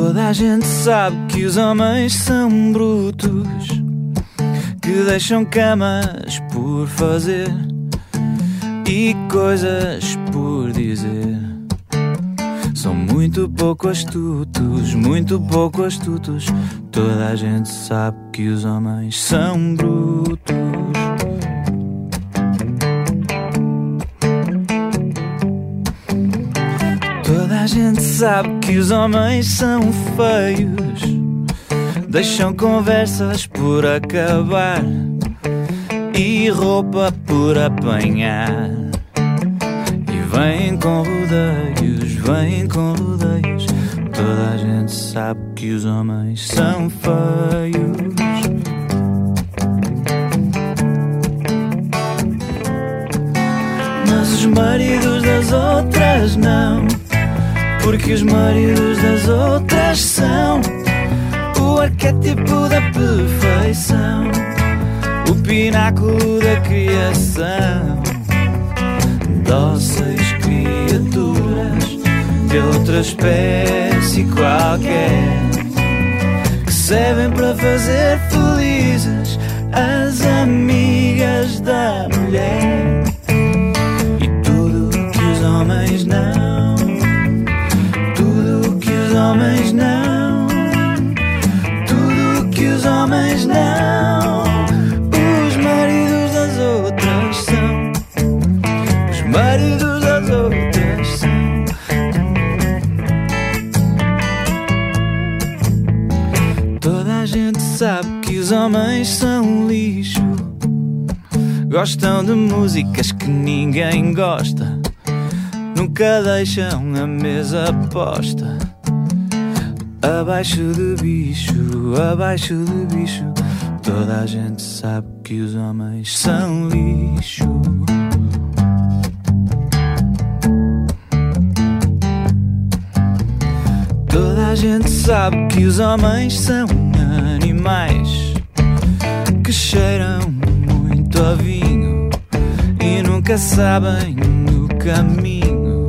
Toda a gente sabe que os homens são brutos, que deixam camas por fazer e coisas por dizer. São muito pouco astutos, muito pouco astutos. Toda a gente sabe que os homens são brutos. Sabe que os homens são feios. Deixam conversas por acabar e roupa por apanhar. E vêm com rodeios, vêm com rodeios. Toda a gente sabe que os homens são feios. Mas os maridos das outras não. Porque os maridos das outras são o arquétipo da perfeição, o pináculo da criação. Dóceis criaturas de outra espécie qualquer que servem para fazer felizes as amigas da mulher homens são lixo. Gostam de músicas que ninguém gosta. Nunca deixam a mesa posta. Abaixo de bicho, abaixo de bicho. Toda a gente sabe que os homens são lixo. Toda a gente sabe que os homens são animais que cheiram muito a vinho e nunca sabem o caminho.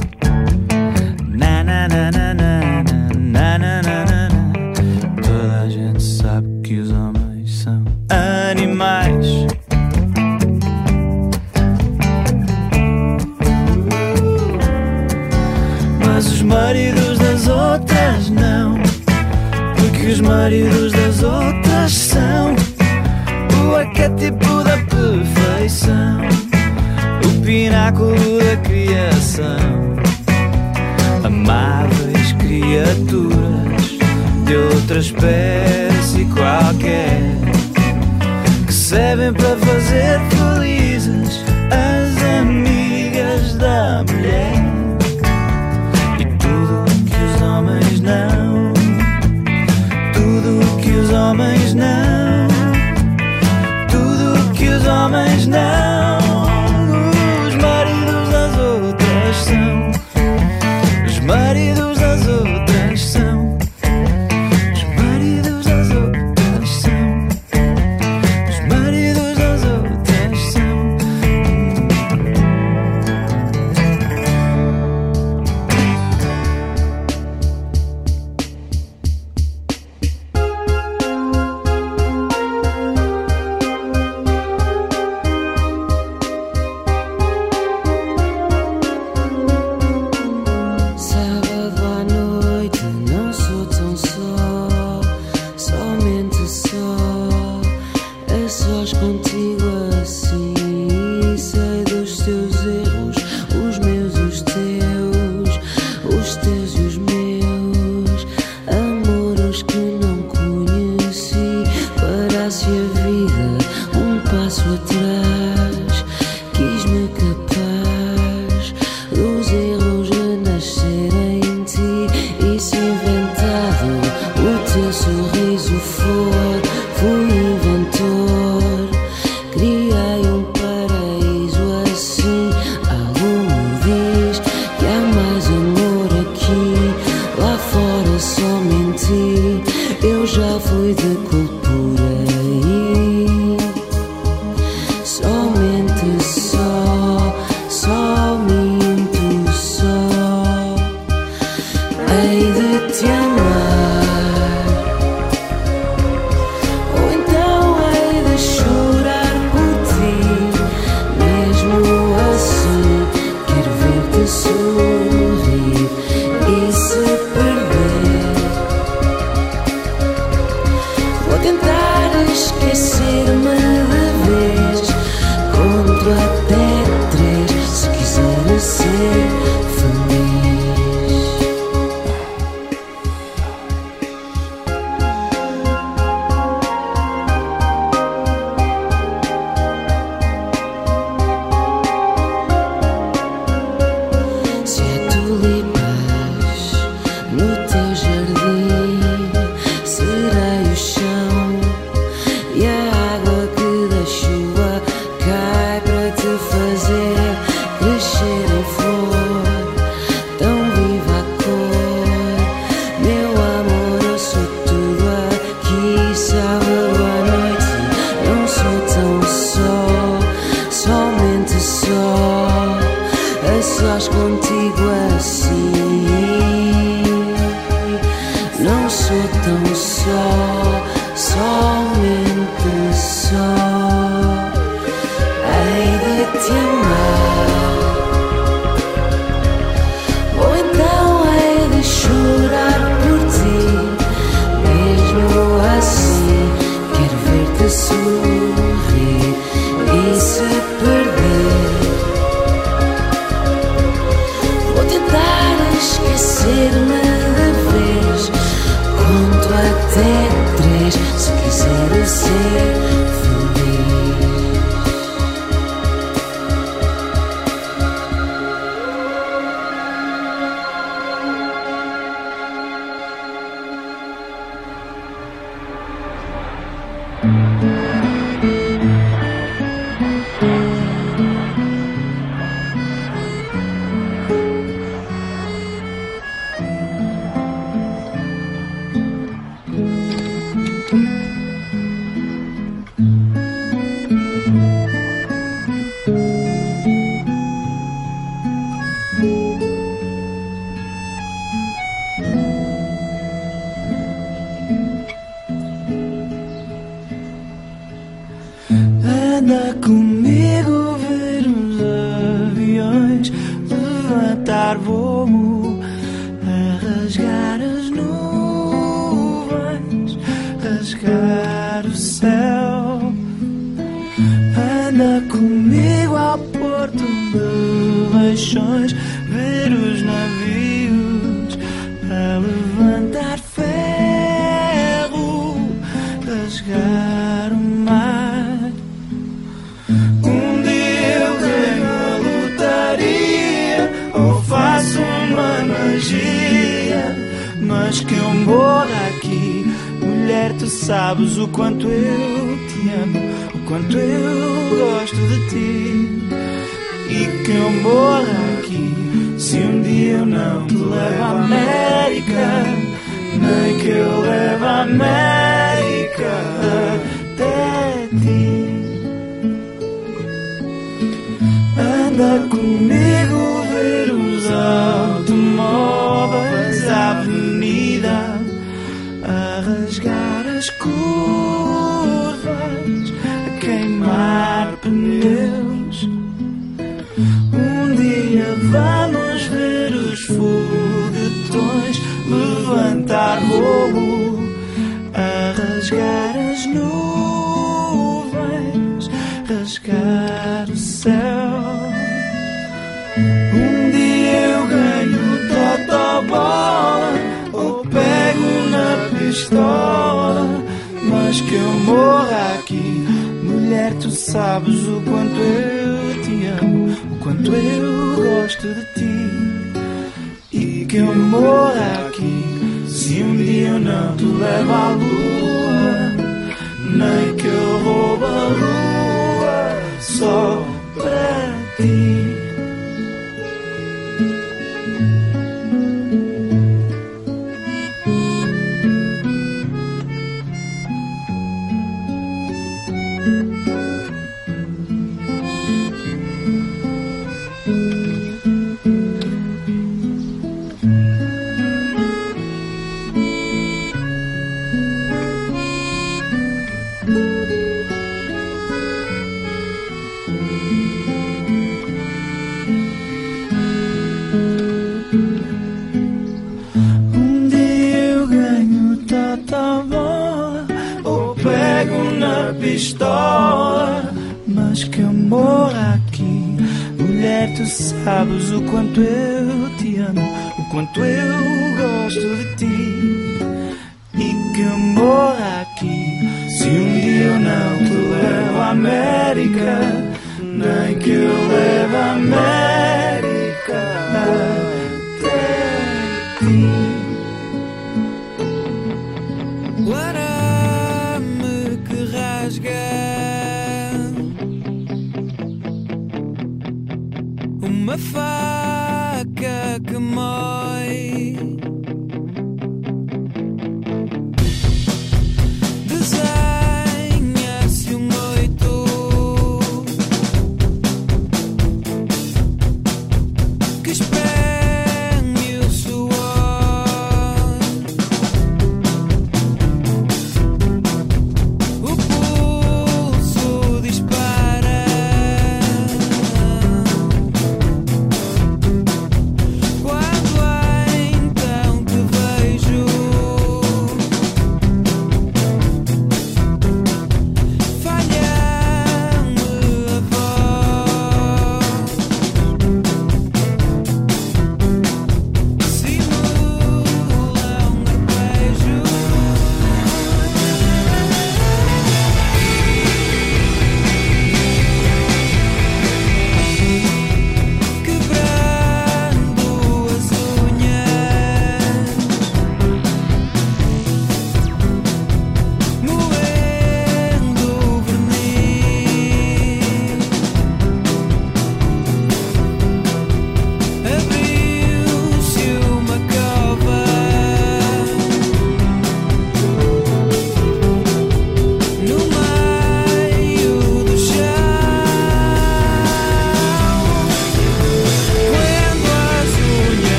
Na na na na na na na na na na. Toda a gente sabe que os homens são animais. Mas os maridos das outras não. Porque os maridos das outras são arquétipo da perfeição, o pináculo da criação. Amáveis criaturas de outra espécie qualquer que servem para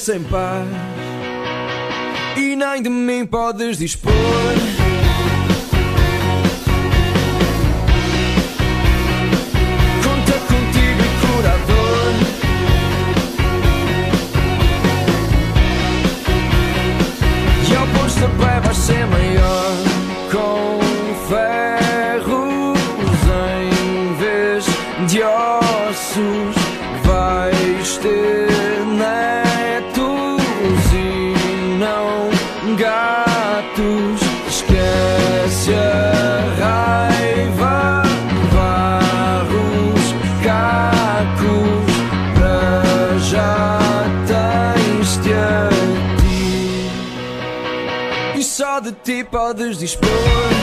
sem paz e nem de mim podes dispor. podes dispor.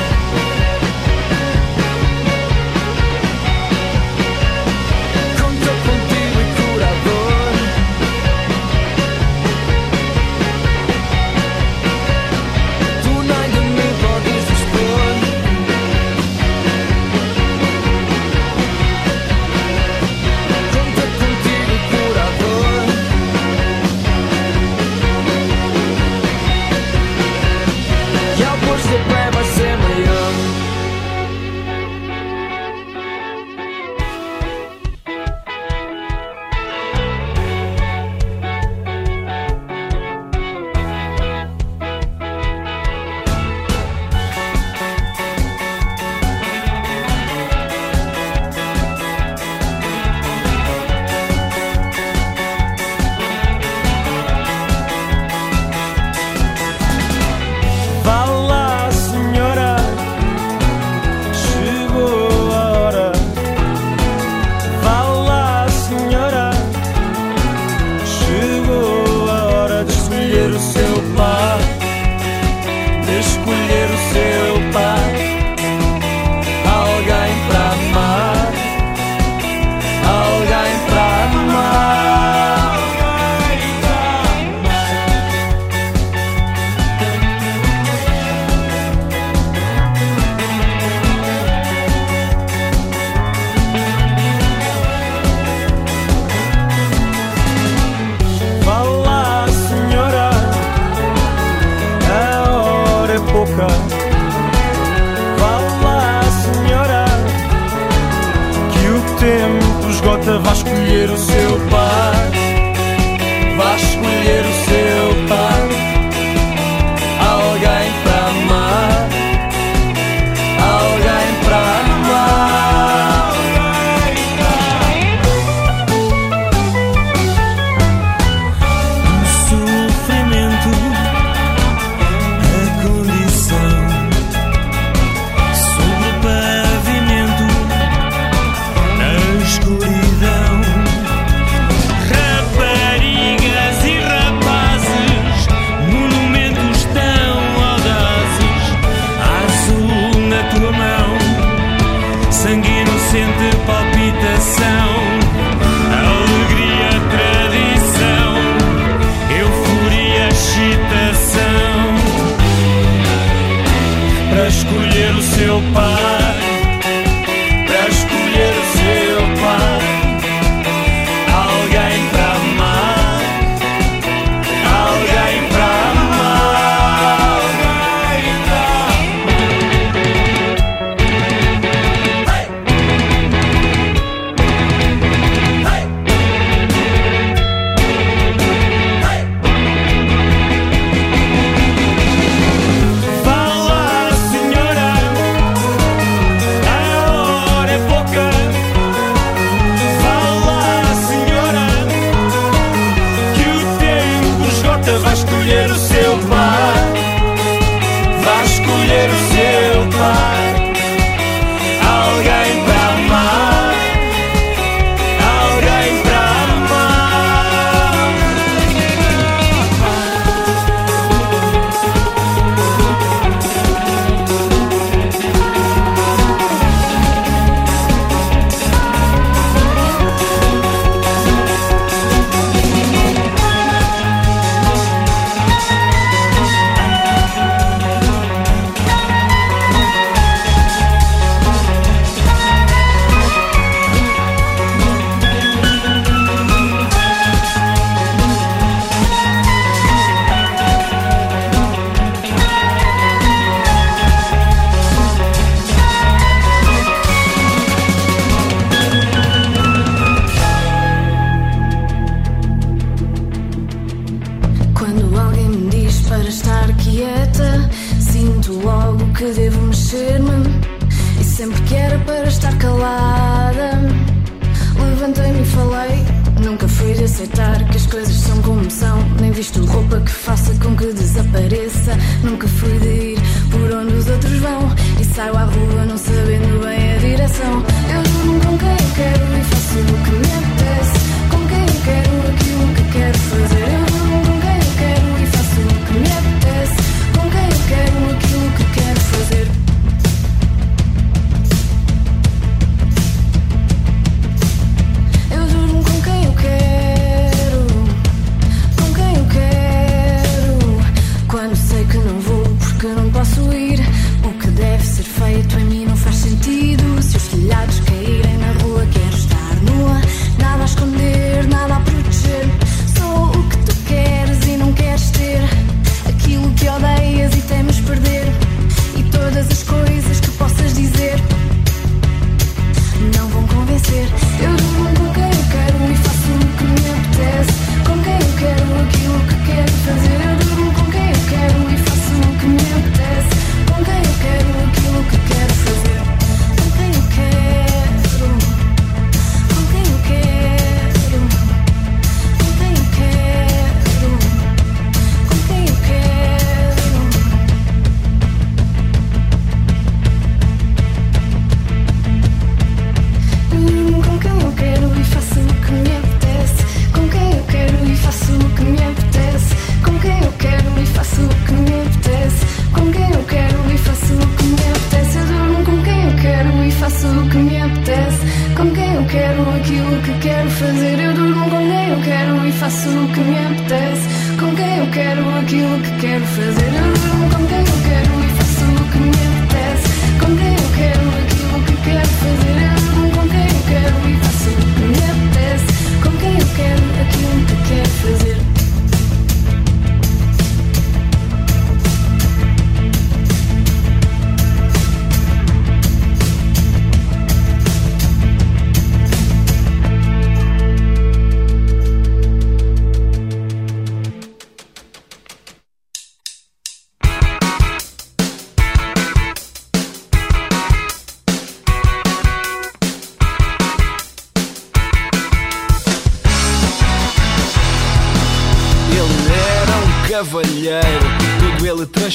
quero aquilo que quero fazer. Eu durmo com quem eu quero e faço o que me apetece. Com quem eu quero aquilo que quero fazer. Eu durmo com quem eu quero e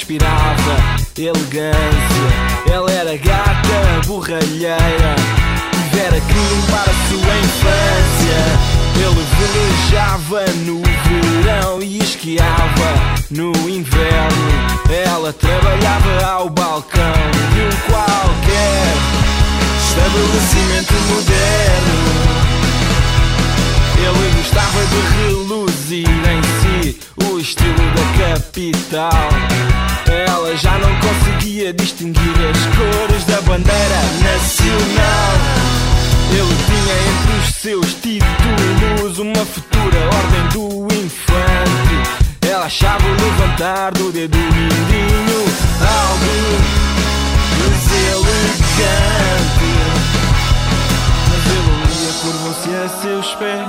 inspirava elegância. Ela era gata, borralheira, tivera crime para a sua infância. Ele velejava no verão e esquiava no inverno. Ela trabalhava ao balcão de um qualquer estabelecimento moderno. Ele gostava de reluzir em capital. Ela já não conseguia distinguir as cores da bandeira nacional. Ele tinha entre os seus títulos uma futura ordem do infante. Ela achava o levantar do dedo mindinho algo deselegante. Mas ele um dia curvou-se a seus pés.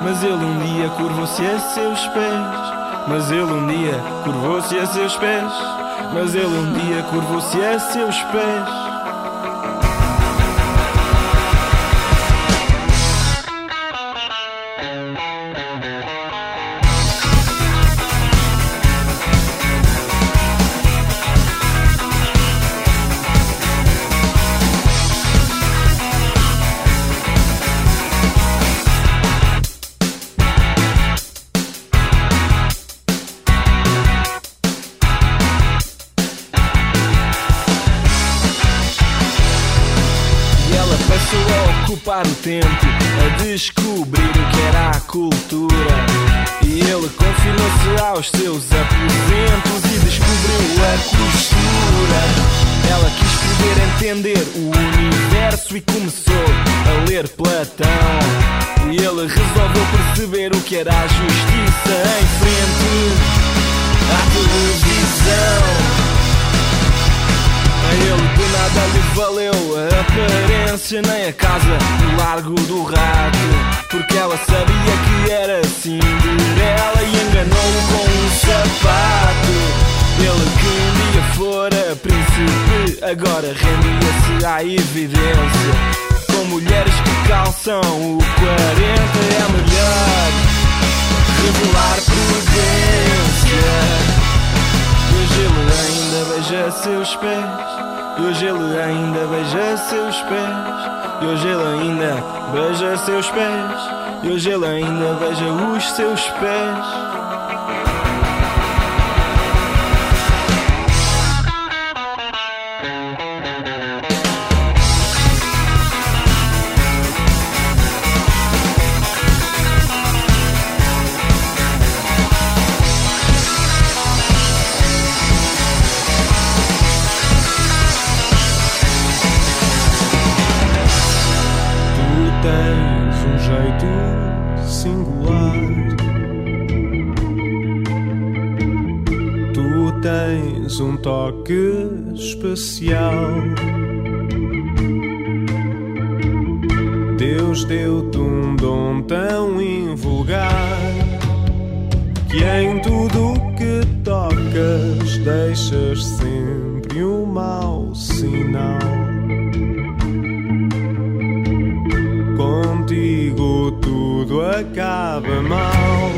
Mas ele um dia curvou-se a seus pés. Mas ele um dia curvou-se a seus pés. Mas ele um dia curvou-se a seus pés. ocupar o tempo a descobrir o que era a cultura. E ele confinou-se aos seus aposentos e descobriu a costura. Ela quis poder entender o universo e começou a ler Platão. E ele resolveu perceber o que era a justiça em frente à televisão. A ele de nada lhe valeu a aparência nem a casa no Largo do Rato. Porque ela sabia que era assim Cinderela e enganou-o com um sapato. Ele que um dia fora príncipe Agora rendia-se à evidência. Com mulheres que calçam o 40 é melhor Revelar beija seus pés. E hoje ele ainda beija seus pés. E hoje ele ainda beija seus pés. E hoje ele ainda beija os seus pés. Toque especial. Deus deu-te um dom tão invulgar que em tudo que tocas deixas sempre um mau sinal. Contigo tudo acaba mal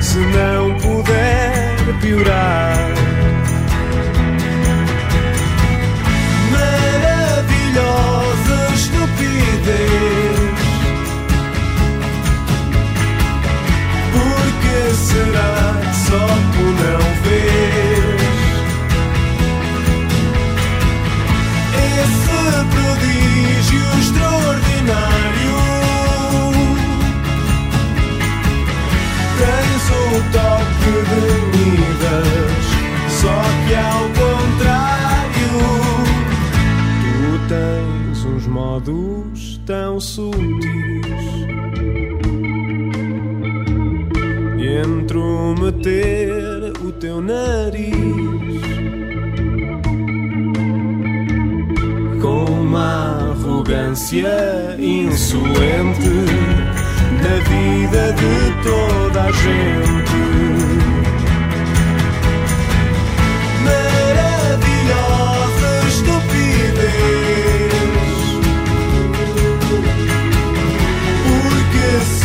se não puder piorar. Sutis. intrometer o teu nariz com uma arrogância insolente na vida de toda a gente.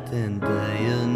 eu já tentei,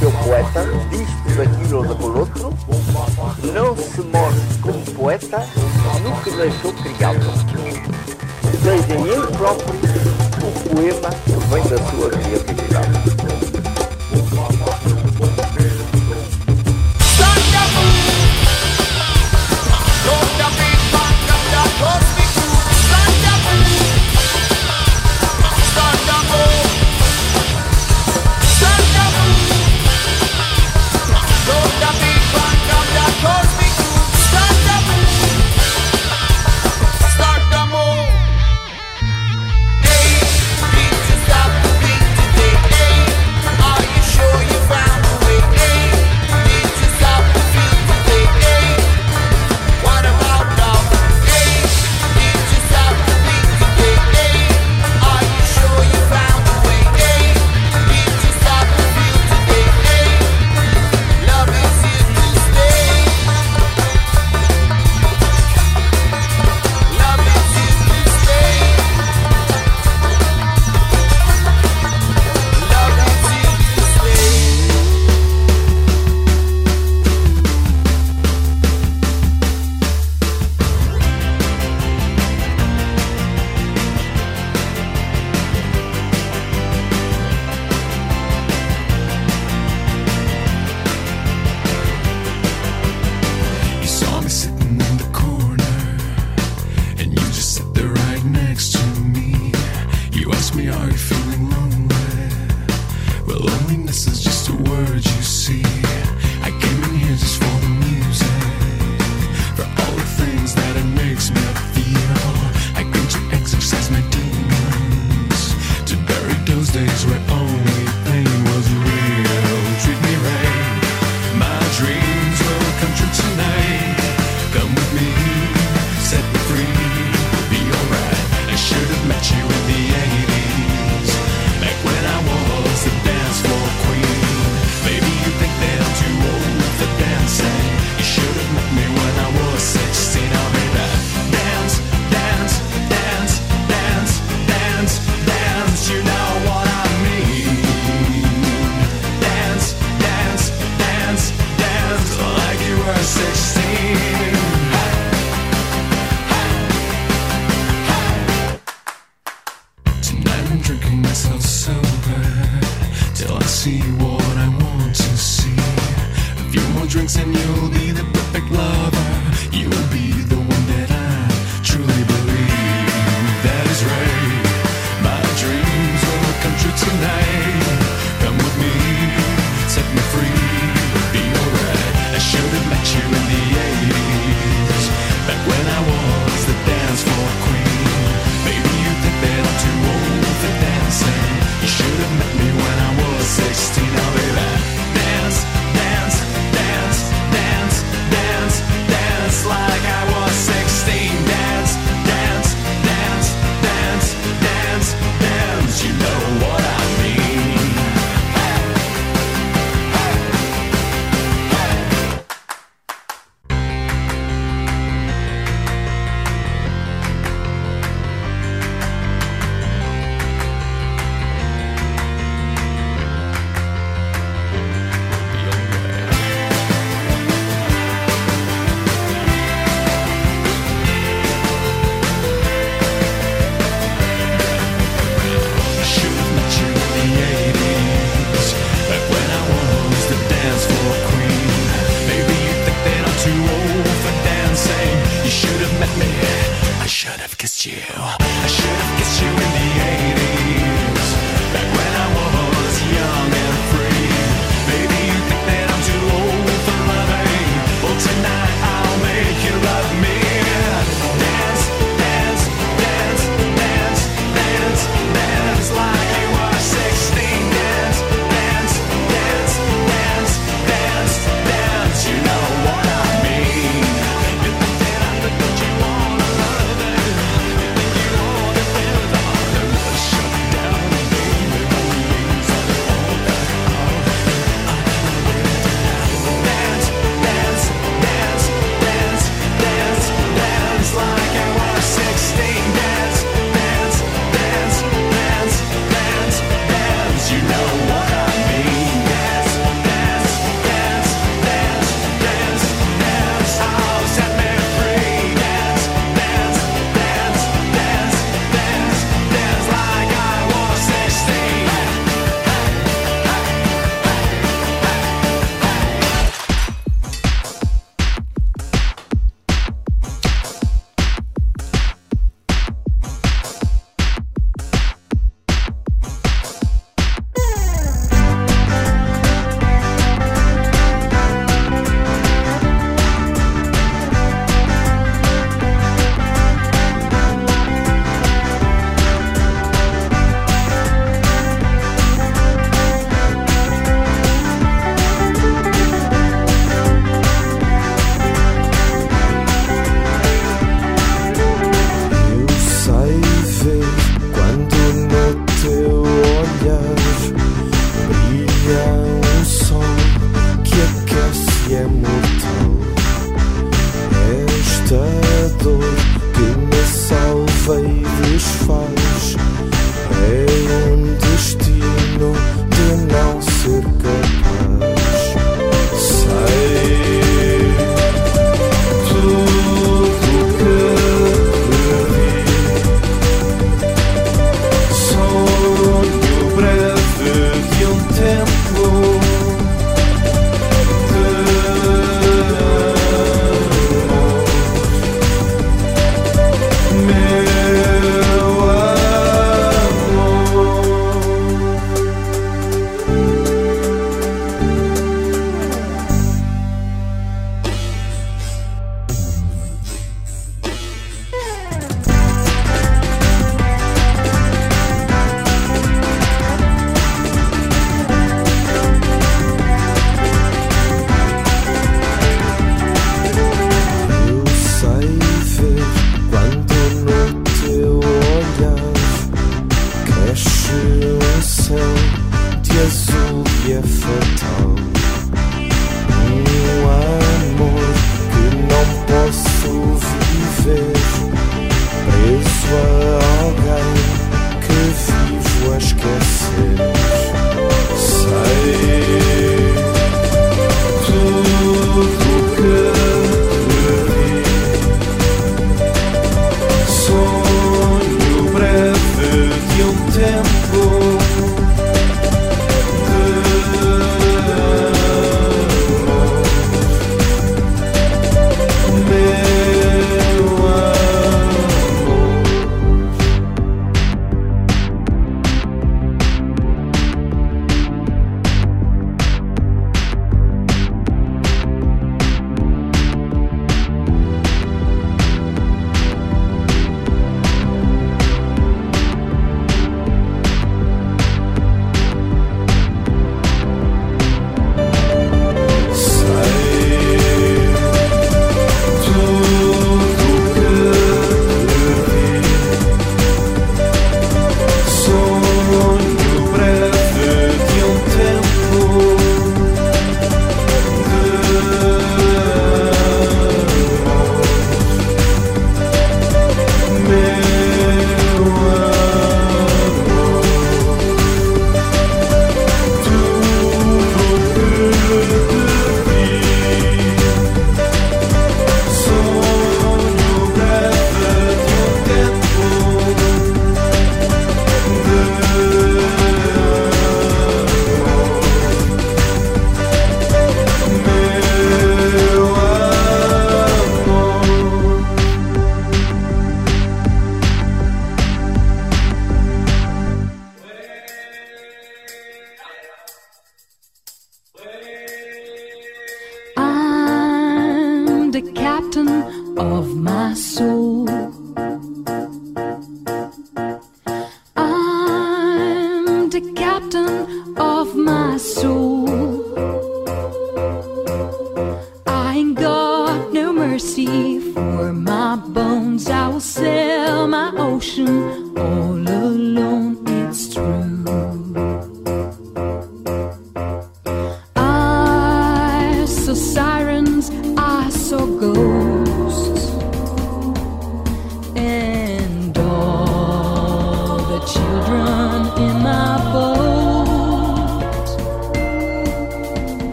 Seu poeta diz-te daquilo ou do outro, não se mostra como poeta nunca deixou criado. Seja ele próprio o poema que vem da sua criatividade.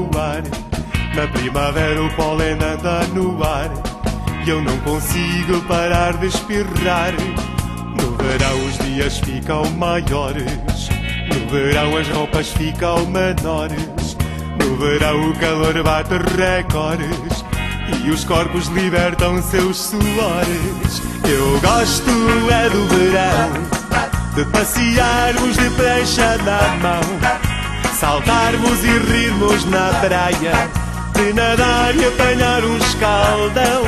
No ar. Na primavera o pólen anda no ar. E eu não consigo parar de espirrar. No verão os dias ficam maiores. No verão as roupas ficam menores. No verão o calor bate recordes. E os corpos libertam seus suores. Eu gosto é do verão. De passearmos de prancha na mão Saltarmos e rirmos na praia. De nadar e apanhar um escaldão.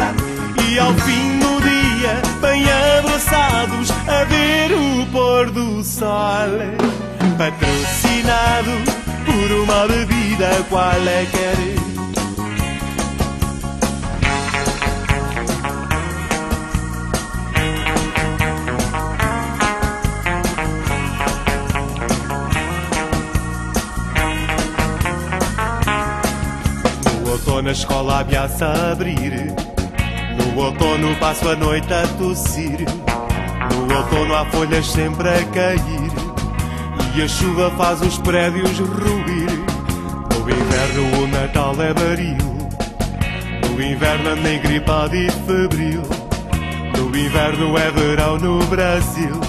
E ao fim do dia Bem abraçados A ver o pôr do sol. Patrocinado Por uma bebida qualquer No outono a escola ameaça abrir. No outono passo a noite a tossir. No outono há folhas sempre a cair. E a chuva faz os prédios ruir. No inverno o Natal é baril. No inverno ando engripado e febril. No inverno é verão no Brasil.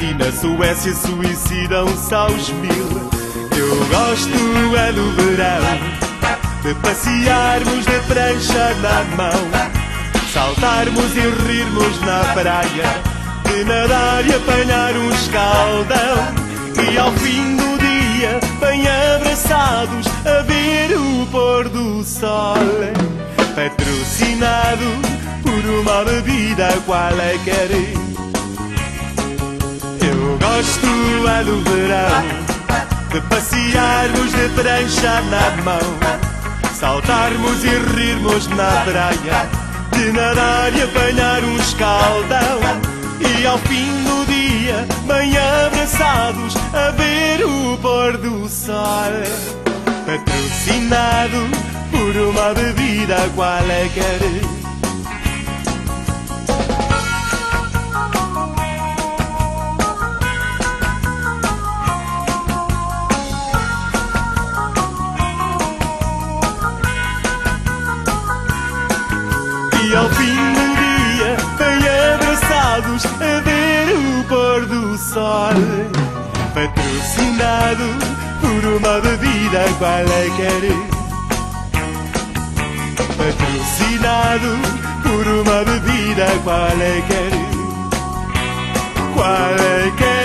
E na Suécia suicidam-se aos mil. Eu gosto é do verão de passearmos de prancha na mão, saltarmos e rirmos na praia, de nadar e apanhar um escaldão, e ao fim do dia, bem abraçados, a ver o pôr do sol, patrocinado por uma bebida qualquer. Eu gosto é do verão, de passearmos de prancha na mão saltarmos e rirmos na praia, de nadar e apanhar um escaldão. E ao fim do dia, bem abraçados, a ver o pôr do sol. Patrocinado por uma bebida qualquer. sol, patrocinado por uma bebida qualquer. É é? Patrocinado por uma bebida qualquer. É qualquer.